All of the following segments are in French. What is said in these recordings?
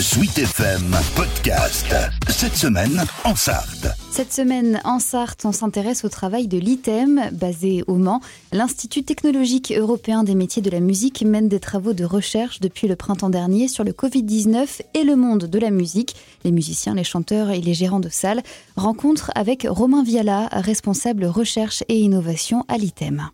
Sweet FM Podcast. Cette semaine en Sarthe. Cette semaine en Sarthe, on s'intéresse au travail de l'ITEM, basé au Mans. L'Institut technologique européen des métiers de la musique mène des travaux de recherche depuis le printemps dernier sur le Covid-19 et le monde de la musique. Les musiciens, les chanteurs et les gérants de salles rencontrent avec Romain Viala, responsable recherche et innovation à l'ITEM.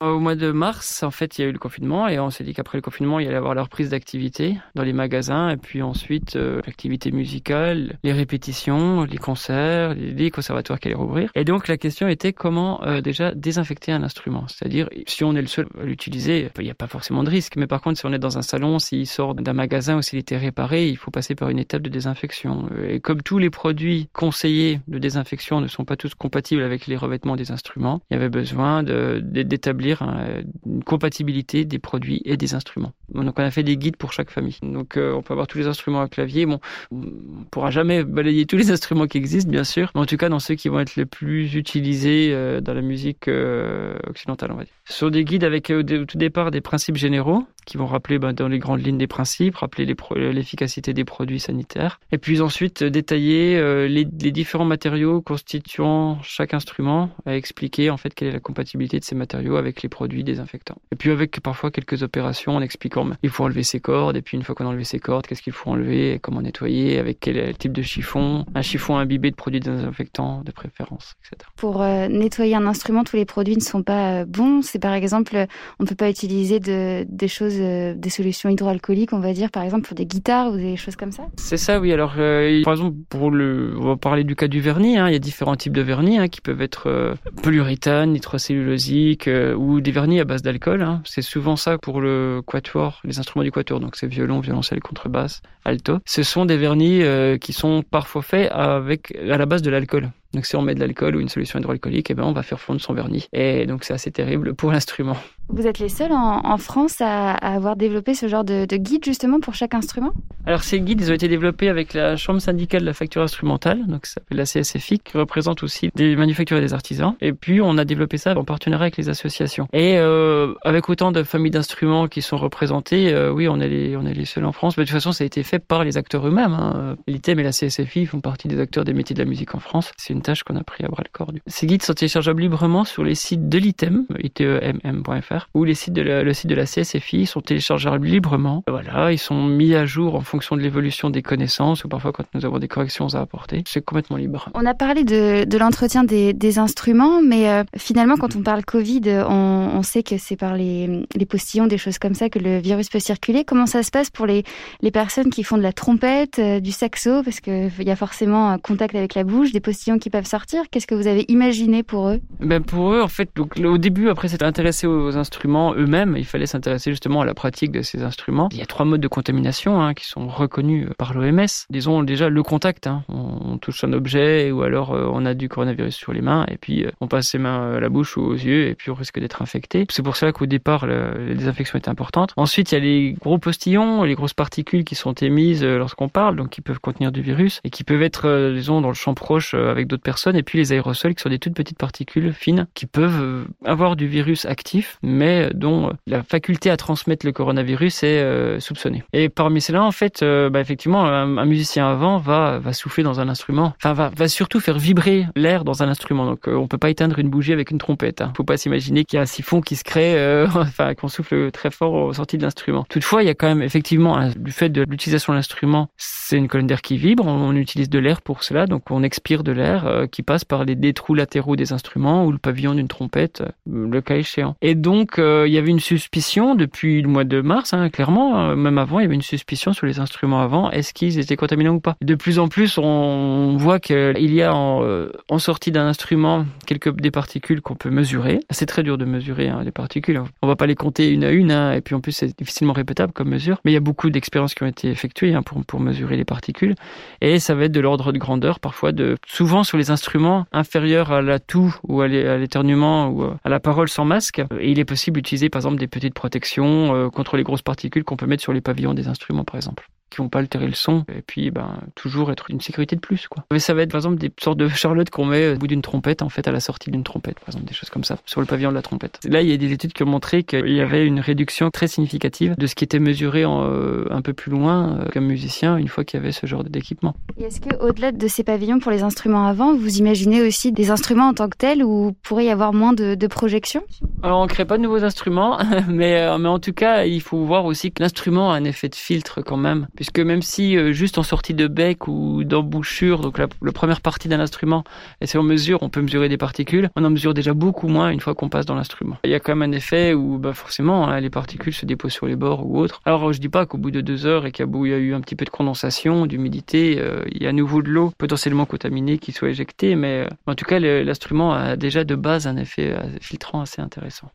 Au mois de mars, en fait, il y a eu le confinement et on s'est dit qu'après le confinement, il y allait avoir la reprise d'activité dans les magasins et puis ensuite euh, l'activité musicale, les répétitions, les concerts, les conservatoires qui allaient rouvrir. Et donc la question était comment euh, déjà désinfecter un instrument. C'est-à-dire, si on est le seul à l'utiliser, il n'y a pas forcément de risque. Mais par contre, si on est dans un salon, s'il sort d'un magasin ou s'il était réparé, il faut passer par une étape de désinfection. Et comme tous les produits conseillés de désinfection ne sont pas tous compatibles avec les revêtements des instruments, il y avait besoin d'établir Hein, une compatibilité des produits et des instruments. Donc on a fait des guides pour chaque famille. Donc euh, on peut avoir tous les instruments à clavier. Bon, on pourra jamais balayer tous les instruments qui existent, bien sûr, mais en tout cas dans ceux qui vont être les plus utilisés euh, dans la musique euh, occidentale, on va dire. Ce sont des guides avec au tout départ des principes généraux qui vont rappeler ben, dans les grandes lignes des principes, rappeler l'efficacité des produits sanitaires, et puis ensuite détailler les, les, différents matériaux constituant chaque instrument, à expliquer en fait quelle est la compatibilité de ces matériaux avec les produits désinfectants. Et puis avec parfois quelques opérations en expliquant il faut enlever ses cordes, et puis une fois qu'on a enlevé ses cordes, qu'est-ce qu'il faut enlever, comment nettoyer, avec quel type de chiffon, un chiffon imbibé de produits désinfectants de préférence, etc. Pour euh, nettoyer un instrument, tous les produits ne sont pas euh, bons. C'est par exemple, on ne peut pas utiliser de, des choses, euh, des solutions hydroalcooliques, on va dire, par exemple pour des guitares ou des choses comme ça. C'est ça, oui. Alors, par exemple, pour le, on va parler du cas du vernis. Hein. Il y a différents types de vernis hein, qui peuvent être polyuréthane, nitrocellulosique ou des vernis à base d'alcool. Hein. C'est souvent ça pour le quatuor les instruments du quatuor, donc c'est violon, violoncelle, contrebasse, alto. Ce sont des vernis euh, qui sont parfois faits avec à la base de l'alcool. Donc si on met de l'alcool ou une solution hydroalcoolique, eh ben on va faire fondre son vernis. Et donc c'est assez terrible pour l'instrument. Vous êtes les seuls en, France à, avoir développé ce genre de, guide justement pour chaque instrument? Alors ces guides, ils ont été développés avec la Chambre syndicale de la facture instrumentale, donc ça s'appelle la CSFI, qui représente aussi des manufacturiers et des artisans. Et puis on a développé ça en partenariat avec les associations. Et euh, avec autant de familles d'instruments qui sont représentées, euh, oui, on est les on est les seuls en France. Mais de toute façon, ça a été fait par les acteurs eux-mêmes. Hein. L'ITEM et la CSFI font partie des acteurs des métiers de la musique en France. C'est une tâche qu'on a pris à bras le corps. Ces guides sont téléchargeables librement sur les sites de l'ITEM, itemm.fr, ou les sites de la, le site de la CSFI sont téléchargeables librement. Voilà, ils sont mis à jour en fonction de l'évolution des connaissances ou parfois quand nous avons des corrections à apporter. C'est complètement libre. On a parlé de, l'entretien des, instruments, mais euh, finalement, quand on parle Covid, on, sait que c'est par les, postillons, des choses comme ça, que le virus peut circuler. Comment ça se passe pour les, les personnes qui font de la trompette, euh, du saxo, parce qu'il y a forcément un contact avec la bouche, des postillons qui peuvent sortir. Qu'est-ce que vous avez imaginé pour eux? Ben Pour eux, en fait, donc, au début, après s'être intéressé aux instruments eux-mêmes, il fallait s'intéresser justement à la pratique de ces instruments. Il y a trois modes de contamination hein, qui sont reconnus par l'OMS. Disons déjà le contact. Hein. On, touche un objet ou alors euh, on a du coronavirus sur les mains et puis euh, on passe ses mains à la bouche ou aux yeux et puis on risque d'être infecté. C'est pour cela qu'au départ, la désinfection est importante. Ensuite, il y a les gros postillons, les grosses particules qui sont émises euh, lorsqu'on parle, donc qui peuvent contenir du virus et qui peuvent être, disons, dans le champ proche avec d'autres personnes. Et puis les aérosols qui sont des toutes petites particules fines qui peuvent euh, avoir du virus actif, mais dont la faculté à transmettre le coronavirus est euh, soupçonnée. Et parmi ceux-là, en fait, euh, bah, effectivement, un, musicien avant va, va souffler dans un instrument, enfin va, va surtout faire vibrer l'air dans un instrument. Donc on peut pas éteindre une bougie avec une trompette. Hein. Faut pas s'imaginer qu'il y a un siphon qui se crée, enfin qu'on souffle très fort aux sorties de l'instrument. Toutefois, il y a quand même effectivement du fait de l'utilisation de l'instrument, c'est une colonne d'air qui vibre. On utilise de l'air pour cela, donc on expire de l'air qui passe par les, des trous latéraux des instruments ou le pavillon d'une trompette, euh, le cas échéant. Et donc, euh, il y avait une suspicion depuis le mois de mars, hein, clairement, euh, même avant, il y avait une suspicion sur les instruments avant, est-ce qu'ils étaient contaminés ou pas. De plus en plus, on voit qu'il y a en, sortie d'un instrument quelques des particules qu'on peut mesurer. C'est très dur de mesurer hein, les particules. On va pas les compter une à une, hein, et puis en plus c'est difficilement répétable comme mesure. Mais il y a beaucoup d'expériences qui ont été effectuées pour, pour mesurer les particules, et ça va être de l'ordre de grandeur, parfois de souvent sur les instruments inférieur à la toux ou à l'éternuement ou à la parole sans masque. Et il est possible d'utiliser par exemple des petites protections euh, contre les grosses particules qu'on peut mettre sur les pavillons des instruments par exemple. Qui vont pas altérer le son et puis ben toujours être une sécurité de plus quoi. Mais ça va être par exemple des sortes de charlottes qu'on met au bout d'une trompette en fait à la sortie d'une trompette par exemple des choses comme ça sur le pavillon de la trompette. Là il y a des études qui ont montré qu'il y avait une réduction très significative de ce qui était mesuré en, euh, un peu plus loin euh, comme musicien une fois qu'il y avait ce genre d'équipement. Est-ce que au-delà de ces pavillons pour les instruments avant, vous imaginez aussi des instruments en tant que tels où pourrait y avoir moins de, de projection Alors on crée pas de nouveaux instruments, mais euh, mais en tout cas il faut voir aussi que l'instrument a un effet de filtre quand même, puisque même si juste en sortie de bec ou d'embouchure, donc la, première partie d'un instrument, et si on mesure, on peut mesurer des particules, on en mesure déjà beaucoup moins une fois qu'on passe dans l'instrument. Il y a quand même un effet où bah forcément hein, les particules se déposent sur les bords ou autre. Alors je dis pas qu'au bout de deux heures et qu'il y a eu un petit peu de condensation, d'humidité, euh, il y a à nouveau de l'eau potentiellement contaminée qui soit éjectée, mais euh, en tout cas l'instrument a déjà de base un effet euh, filtrant assez intéressant.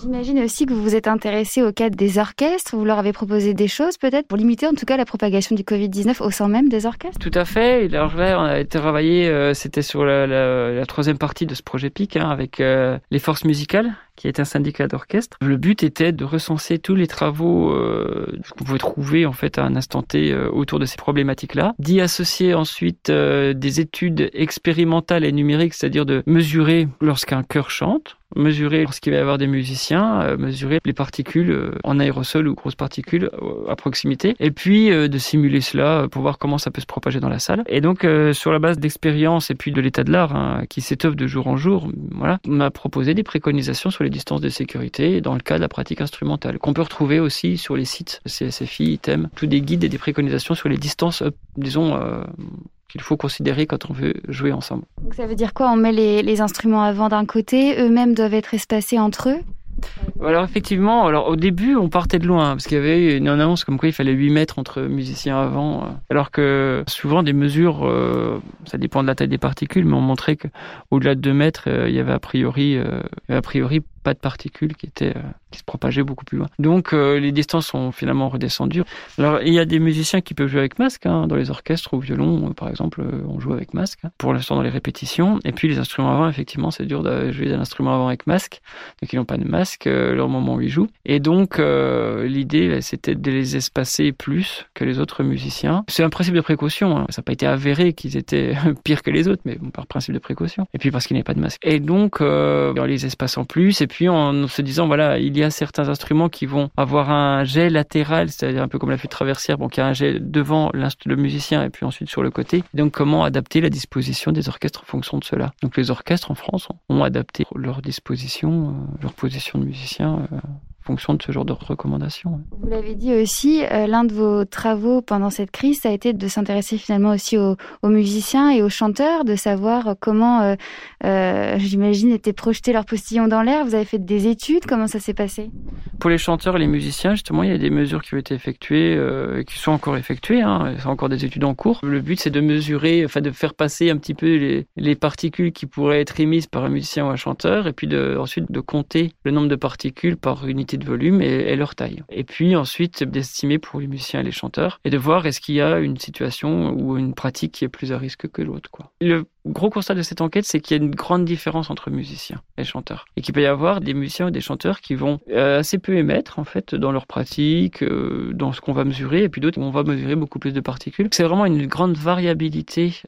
J'imagine aussi que vous vous êtes intéressé au cadre des orchestres, vous leur avez proposé des choses peut-être pour limiter en tout cas la propagation du Covid-19 au sein même des orchestres? Tout à fait, alors là on a travaillé, c'était sur la, la, troisième partie de ce projet PIC hein, avec les forces musicales qui est un syndicat d'orchestre. Le but était de recenser tous les travaux euh, qu'on pouvait trouver en fait à un instant T euh, autour de ces problématiques-là, d'y associer ensuite euh, des études expérimentales et numériques, c'est-à-dire de mesurer lorsqu'un chœur chante, mesurer lorsqu'il va y avoir des musiciens, euh, mesurer les particules euh, en aérosol ou grosses particules euh, à proximité, et puis de simuler cela pour voir comment ça peut se propager dans la salle. Et donc sur la base d'expérience et puis de l'état de l'art hein, qui s'étoffe de jour en jour, voilà, on m'a proposé des préconisations sur distances de sécurité dans le cas de la pratique instrumentale, qu'on peut retrouver aussi sur les sites CSFI, ITEM, tous des guides et des préconisations sur les distances, disons, qu'il faut considérer quand on veut jouer ensemble. Donc ça veut dire quoi? On met les, les instruments avant d'un côté, eux-mêmes doivent être espacés entre eux? Alors effectivement, alors au début on partait de loin parce qu'il y avait une annonce comme quoi il fallait 8 mètres entre musiciens avant, euh, alors que souvent des mesures, euh, ça dépend de la taille des particules, mais on montrait qu'au-delà de 2 mètres, euh, il y avait a priori, a priori pas de particules qui étaient qui se propageaient beaucoup plus loin. Donc les distances sont finalement redescendues. Alors il y a des musiciens qui peuvent jouer avec masque hein, dans les orchestres au violon par exemple, on joue avec masque hein, pour l'instant dans les répétitions. Et puis les instruments avant, effectivement, c'est dur de jouer d'un instrument avant avec masque, donc ils n'ont pas de masque euh, leur moment où ils jouent. Et donc, euh, l'idée, c'était de les espacer plus que les autres musiciens. C'est un principe de précaution. Hein. Ça n'a pas été avéré qu'ils étaient pires que les autres, mais par principe de précaution. Et puis parce qu'il n'y pas de masque. Et donc, euh, en les espaçant plus, et puis en se disant, voilà, il y a certains instruments qui vont avoir un jet latéral, c'est-à-dire un peu comme la flûte traversière, bon, qui a un jet devant le musicien et puis ensuite sur le côté. donc, comment adapter la disposition des orchestres en fonction de cela? Donc, les orchestres en France ont adapté leur disposition, leur position de musiciens euh, fonction de ce genre de recommandations. Vous l'avez dit aussi, euh, l'un de vos travaux pendant cette crise, ça a été de s'intéresser finalement aussi aux, musiciens et aux chanteurs, de savoir comment, euh, euh, j'imagine, étaient projetés leurs postillons dans l'air. Vous avez fait des études, comment ça s'est passé? Pour les chanteurs et les musiciens, justement, il y a des mesures qui ont été effectuées et qui sont encore effectuées. Hein, c'est encore des études en cours. Le but, c'est de mesurer, enfin de faire passer un petit peu les, les, particules qui pourraient être émises par un musicien ou un chanteur, et puis de, ensuite de compter le nombre de particules par unité de volume et, leur taille. Et puis ensuite d'estimer pour les musiciens et les chanteurs et de voir est-ce qu'il y a une situation ou une pratique qui est plus à risque que l'autre. Le gros constat de cette enquête, c'est qu'il y a une grande différence entre musiciens et chanteurs. Et qu'il peut y avoir des musiciens ou des chanteurs qui vont euh, assez peu émettre, en fait, dans leur pratique, euh, dans ce qu'on va mesurer, et puis d'autres où on va mesurer beaucoup plus de particules. C'est vraiment une grande variabilité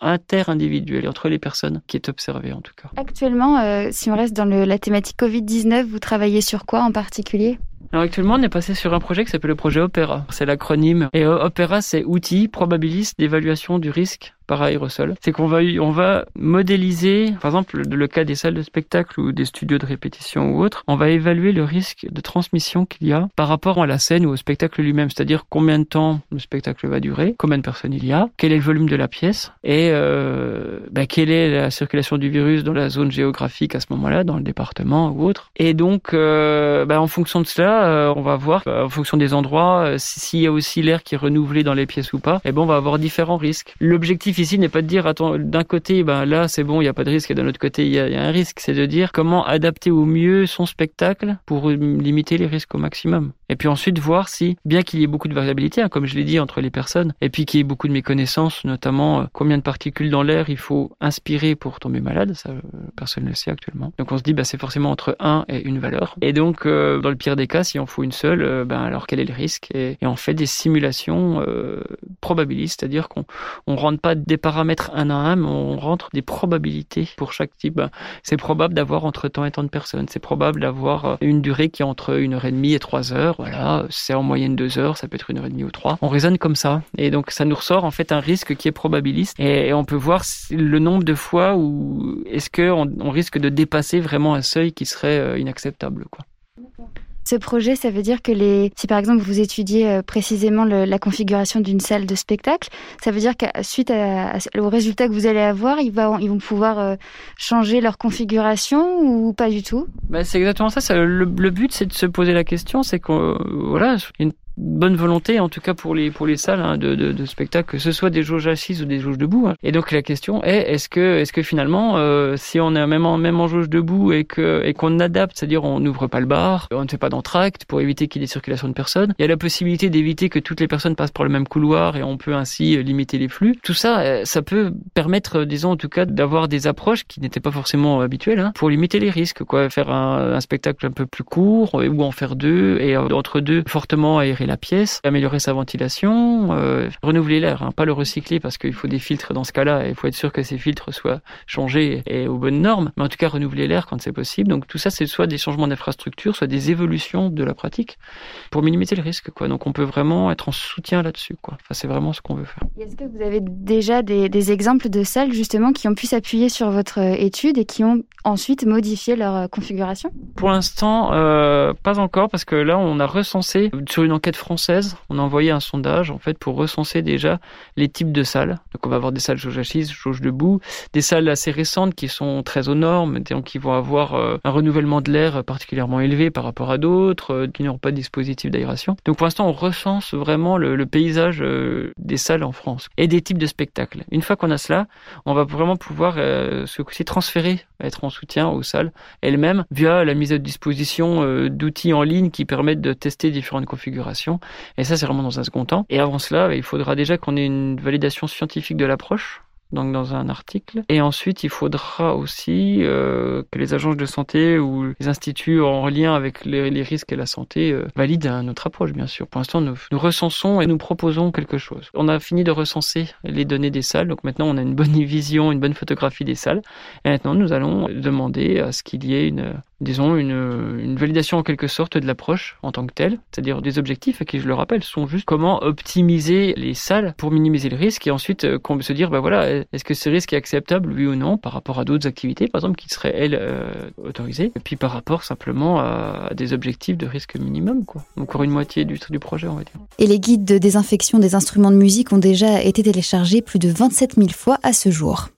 inter-individuelle entre les personnes qui est observée, en tout cas. Actuellement, euh, si on reste dans le, la thématique Covid-19, vous travaillez sur quoi en particulier? Alors actuellement, on est passé sur un projet qui s'appelle le projet Opera. C'est l'acronyme. Et Opera, c'est outil probabiliste d'évaluation du risque par aérosol. C'est qu'on va, on va modéliser, par exemple, le cas des salles de spectacle ou des studios de répétition ou autres, on va évaluer le risque de transmission qu'il y a par rapport à la scène ou au spectacle lui-même, c'est-à-dire combien de temps le spectacle va durer, combien de personnes il y a, quel est le volume de la pièce et euh, bah, quelle est la circulation du virus dans la zone géographique à ce moment-là, dans le département ou autre. Et donc, euh, bah, en fonction de cela, euh, on va voir, en fonction des endroits, s'il y a aussi l'air qui est renouvelé dans les pièces ou pas, et bon, on va avoir différents risques. L'objectif ici n'est pas de dire, d'un côté, ben là, c'est bon, il n'y a pas de risque, et d'un autre côté, il y, a, un risque. C'est de dire comment adapter au mieux son spectacle pour limiter les risques au maximum. Et puis ensuite voir si, bien qu'il y ait beaucoup de variabilité, hein, comme je l'ai dit, entre les personnes, et puis qu'il y ait beaucoup de méconnaissances, notamment euh, combien de particules dans l'air il faut inspirer pour tomber malade, ça euh, personne ne le sait actuellement. Donc on se dit bah c'est forcément entre 1 et une valeur. Et donc euh, dans le pire des cas, si on faut une seule, ben alors quel est le risque? Et, on fait des simulations probabilistes, c'est-à-dire qu'on on rentre pas des paramètres un à un, mais on rentre des probabilités pour chaque type. Ben, c'est probable d'avoir entre tant et tant de personnes. C'est probable d'avoir une durée qui est entre une heure et demie et trois heures voilà, c'est en moyenne deux heures, ça peut être une heure et demie ou trois. On raisonne comme ça. Et donc, ça nous ressort en fait un risque qui est probabiliste. Et, on peut voir le nombre de fois où est-ce qu'on on risque de dépasser vraiment un seuil qui serait euh, inacceptable. Quoi. Ce projet, ça veut dire que les, si par exemple vous étudiez euh, précisément la configuration d'une salle de spectacle, ça veut dire qu'à suite au résultat que vous allez avoir, ils, ils vont pouvoir euh, changer leur configuration ou pas du tout? Bah, C'est exactement ça. le, but, c'est de se poser la question, c'est que voilà, bonne volonté, en tout cas pour les pour les salles hein, de, de, de, spectacle, que ce soit des jauges assises ou des jauges debout. Hein. Et donc la question est est-ce que est-ce que finalement, euh, si on est même en même en jauge debout et que et qu'on adapte, c'est-à-dire on n'ouvre pas le bar, on ne fait pas d'entracte pour éviter qu'il y ait des circulations de personnes, il y a la possibilité d'éviter que toutes les personnes passent par le même couloir et on peut ainsi limiter les flux. Tout ça, euh, ça peut permettre, disons en tout cas, d'avoir des approches qui n'étaient pas forcément habituelles hein, pour limiter les risques, quoi, faire un, un, spectacle un peu plus court ou en faire deux et euh, entre deux fortement aéré la pièce, améliorer sa ventilation, euh, renouveler l'air, hein, pas le recycler parce qu'il faut des filtres dans ce cas-là et il faut être sûr que ces filtres soient changés et aux bonnes normes, mais en tout cas renouveler l'air quand c'est possible. Donc tout ça, c'est soit des changements d'infrastructure, soit des évolutions de la pratique pour minimiser le risque. Quoi. Donc on peut vraiment être en soutien là-dessus. Quoi. Enfin, c'est vraiment ce qu'on veut faire. Est-ce que vous avez déjà des, des exemples de salles justement qui ont pu s'appuyer sur votre étude et qui ont ensuite modifié leur configuration? Pour l'instant, euh, pas encore parce que là, on a recensé sur une enquête française, on a envoyé un sondage en fait pour recenser déjà les types de salles. Donc on va avoir des salles jauge assise, jauge debout, des salles assez récentes qui sont très aux normes, donc qui vont avoir euh, un renouvellement de l'air particulièrement élevé par rapport à d'autres, euh, qui n'ont pas de dispositif d'aération. Donc pour l'instant, on recense vraiment le, paysage euh, des salles en France et des types de spectacles. Une fois qu'on a cela, on va vraiment pouvoir coup-ci transférer, être en soutien aux salles elles-mêmes via la mise à disposition d'outils en ligne qui permettent de tester différentes configurations et ça, c'est vraiment dans un second temps. Et avant cela, il faudra déjà qu'on ait une validation scientifique de l'approche donc dans un article. Et ensuite, il faudra aussi euh, que les agences de santé ou les instituts en lien avec les, risques et la santé euh, valident notre approche, bien sûr. Pour l'instant, nous, nous, recensons et nous proposons quelque chose. On a fini de recenser les données des salles, donc maintenant on a une bonne vision, une bonne photographie des salles. Et maintenant, nous allons demander à ce qu'il y ait une, disons, une, validation en quelque sorte de l'approche en tant que telle, c'est-à-dire des objectifs qui, je le rappelle, sont juste comment optimiser les salles pour minimiser le risque et ensuite euh, qu'on peut se dire, bah voilà, est-ce que ce risque est acceptable, oui ou non, par rapport à d'autres activités, par exemple, qui seraient, elles, euh, autorisées, et puis par rapport simplement à, des objectifs de risque minimum, quoi. Encore une moitié du, du projet, on va dire. Et les guides de désinfection des instruments de musique ont déjà été téléchargés plus de 27 000 fois à ce jour.